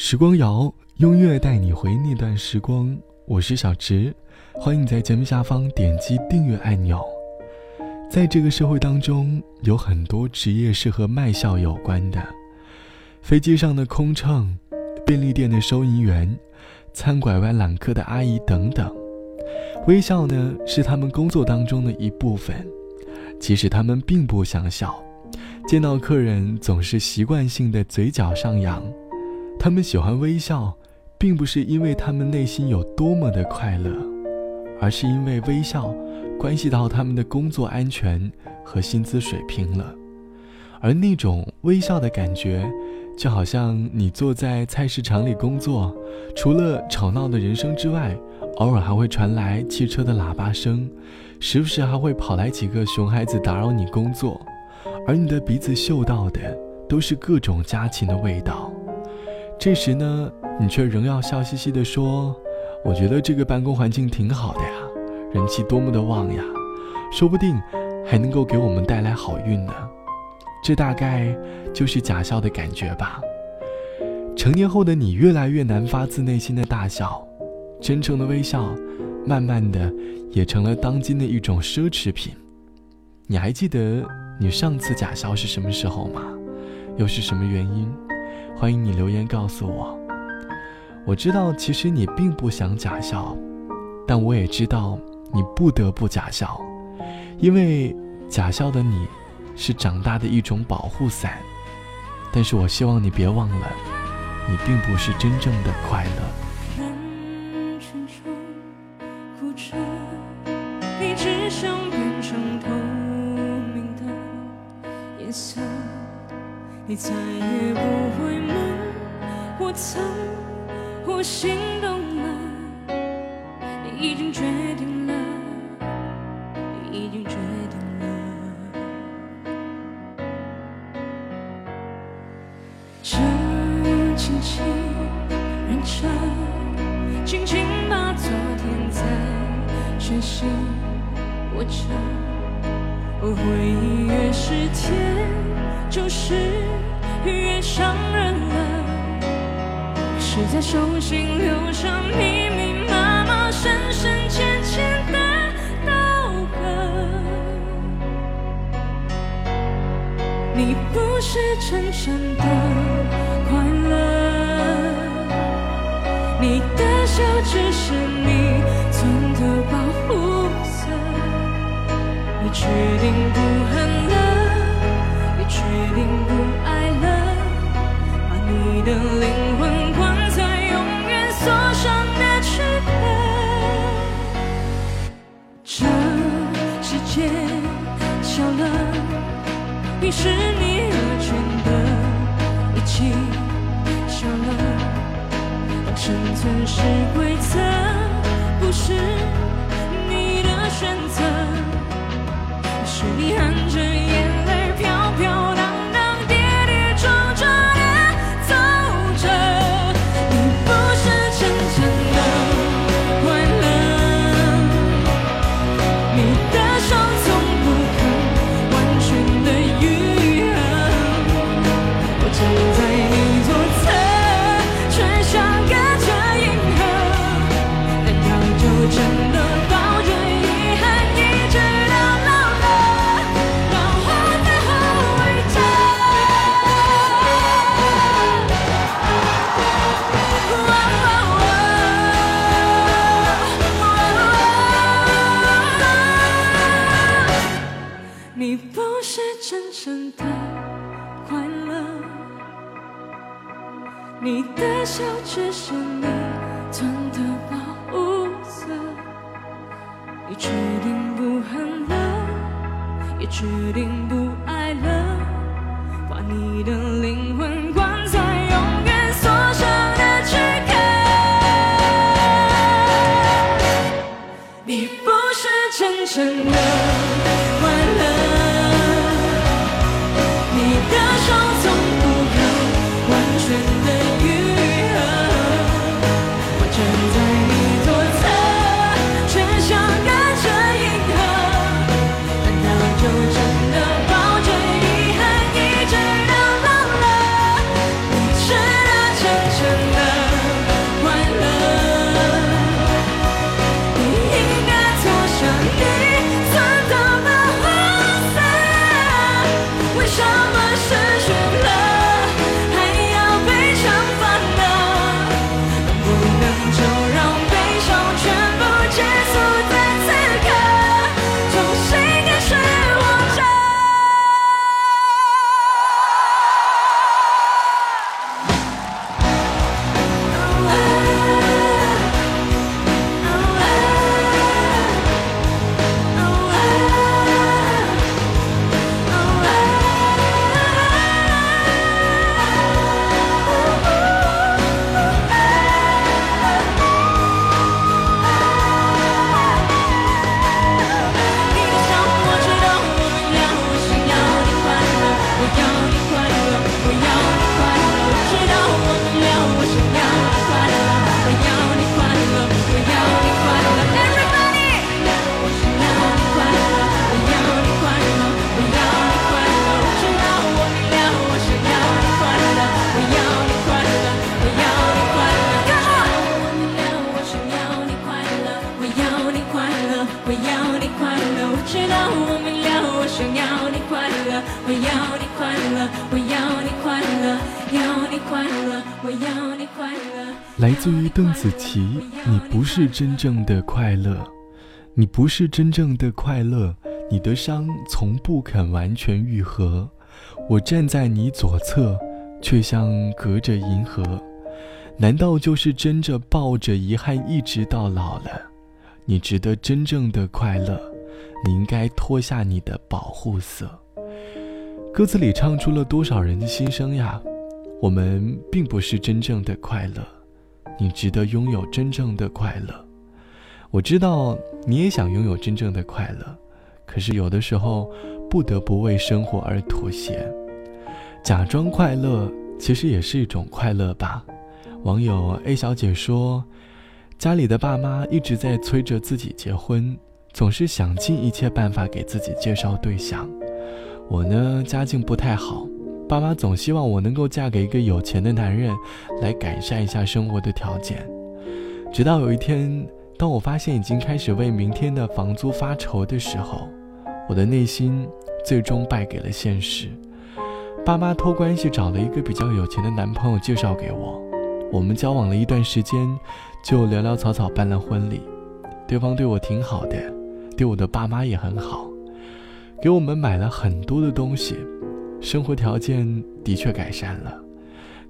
时光谣，音乐带你回那段时光。我是小直，欢迎在节目下方点击订阅按钮。在这个社会当中，有很多职业是和卖笑有关的，飞机上的空乘，便利店的收银员，餐拐外揽客的阿姨等等。微笑呢，是他们工作当中的一部分，即使他们并不想笑，见到客人总是习惯性的嘴角上扬。他们喜欢微笑，并不是因为他们内心有多么的快乐，而是因为微笑关系到他们的工作安全和薪资水平了。而那种微笑的感觉，就好像你坐在菜市场里工作，除了吵闹的人声之外，偶尔还会传来汽车的喇叭声，时不时还会跑来几个熊孩子打扰你工作，而你的鼻子嗅到的都是各种家禽的味道。这时呢，你却仍要笑嘻嘻地说：“我觉得这个办公环境挺好的呀，人气多么的旺呀，说不定还能够给我们带来好运呢。”这大概就是假笑的感觉吧。成年后的你越来越难发自内心的大笑，真诚的微笑，慢慢的也成了当今的一种奢侈品。你还记得你上次假笑是什么时候吗？又是什么原因？欢迎你留言告诉我。我知道其实你并不想假笑，但我也知道你不得不假笑，因为假笑的你，是长大的一种保护伞。但是我希望你别忘了，你并不是真正的快乐。你再也不会问我曾或心动了，你已经决定了，你已经决定了。这轻轻认真，轻轻把昨天在全心握着，我回忆越是甜，伤人了，是在手心留下密密麻麻、深深浅浅的刀痕。你不是真正的快乐，你的笑只是你存的保护色。你决定不恨了，也决定不的灵魂关在永远锁上的躯壳，这世界小了，于是你而全的一起小了，生存是规则，不是你的选择，是你含着眼就只剩邓紫棋，你不是真正的快乐，你不是真正的快乐，你的伤从不肯完全愈合。我站在你左侧，却像隔着银河。难道就是争着抱着遗憾一直到老了？你值得真正的快乐，你应该脱下你的保护色。歌词里唱出了多少人的心声呀？我们并不是真正的快乐，你值得拥有真正的快乐。我知道你也想拥有真正的快乐，可是有的时候不得不为生活而妥协。假装快乐其实也是一种快乐吧。网友 A 小姐说：“家里的爸妈一直在催着自己结婚，总是想尽一切办法给自己介绍对象。我呢，家境不太好。”爸妈总希望我能够嫁给一个有钱的男人，来改善一下生活的条件。直到有一天，当我发现已经开始为明天的房租发愁的时候，我的内心最终败给了现实。爸妈托关系找了一个比较有钱的男朋友介绍给我，我们交往了一段时间，就潦潦草草办了婚礼。对方对我挺好的，对我的爸妈也很好，给我们买了很多的东西。生活条件的确改善了，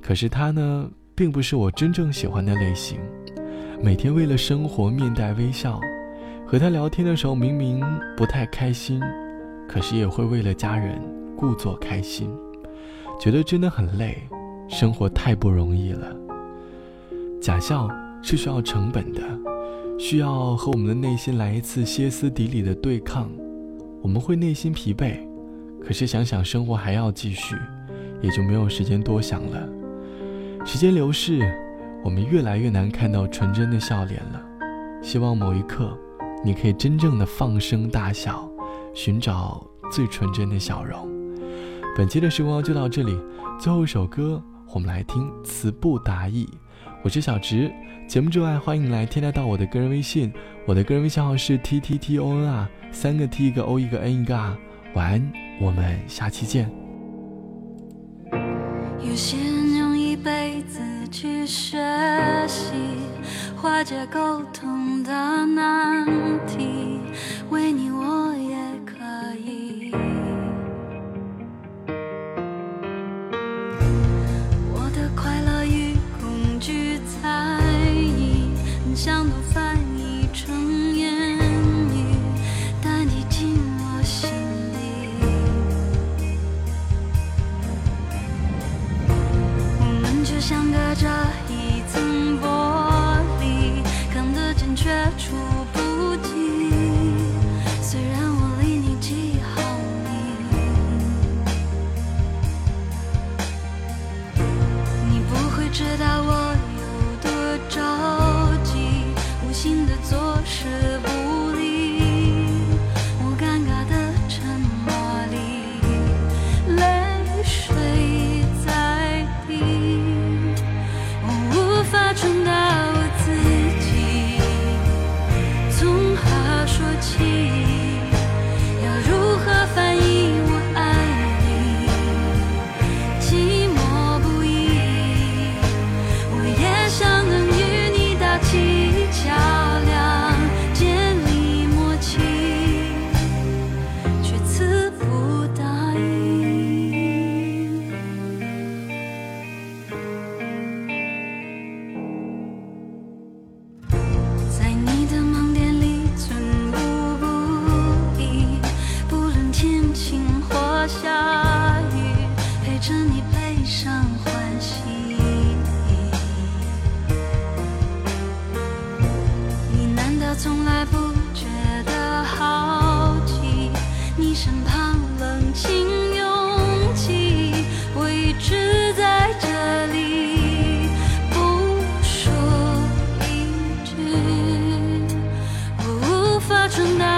可是他呢，并不是我真正喜欢的类型。每天为了生活面带微笑，和他聊天的时候明明不太开心，可是也会为了家人故作开心，觉得真的很累，生活太不容易了。假笑是需要成本的，需要和我们的内心来一次歇斯底里的对抗，我们会内心疲惫。可是想想生活还要继续，也就没有时间多想了。时间流逝，我们越来越难看到纯真的笑脸了。希望某一刻，你可以真正的放声大笑，寻找最纯真的笑容。本期的时光就到这里，最后一首歌，我们来听词不达意。我是小直，节目之外欢迎来添加到我的个人微信，我的个人微信号是 t t t o n 啊，三个 t 一个 o 一个 n 一个 r。晚安，我们下期见。有些人用一辈子去学习化解沟通的难题，下雨陪着你悲伤欢喜。你难道从来不觉得好奇？你身旁冷清拥挤我一直在这里不说一句我无法传达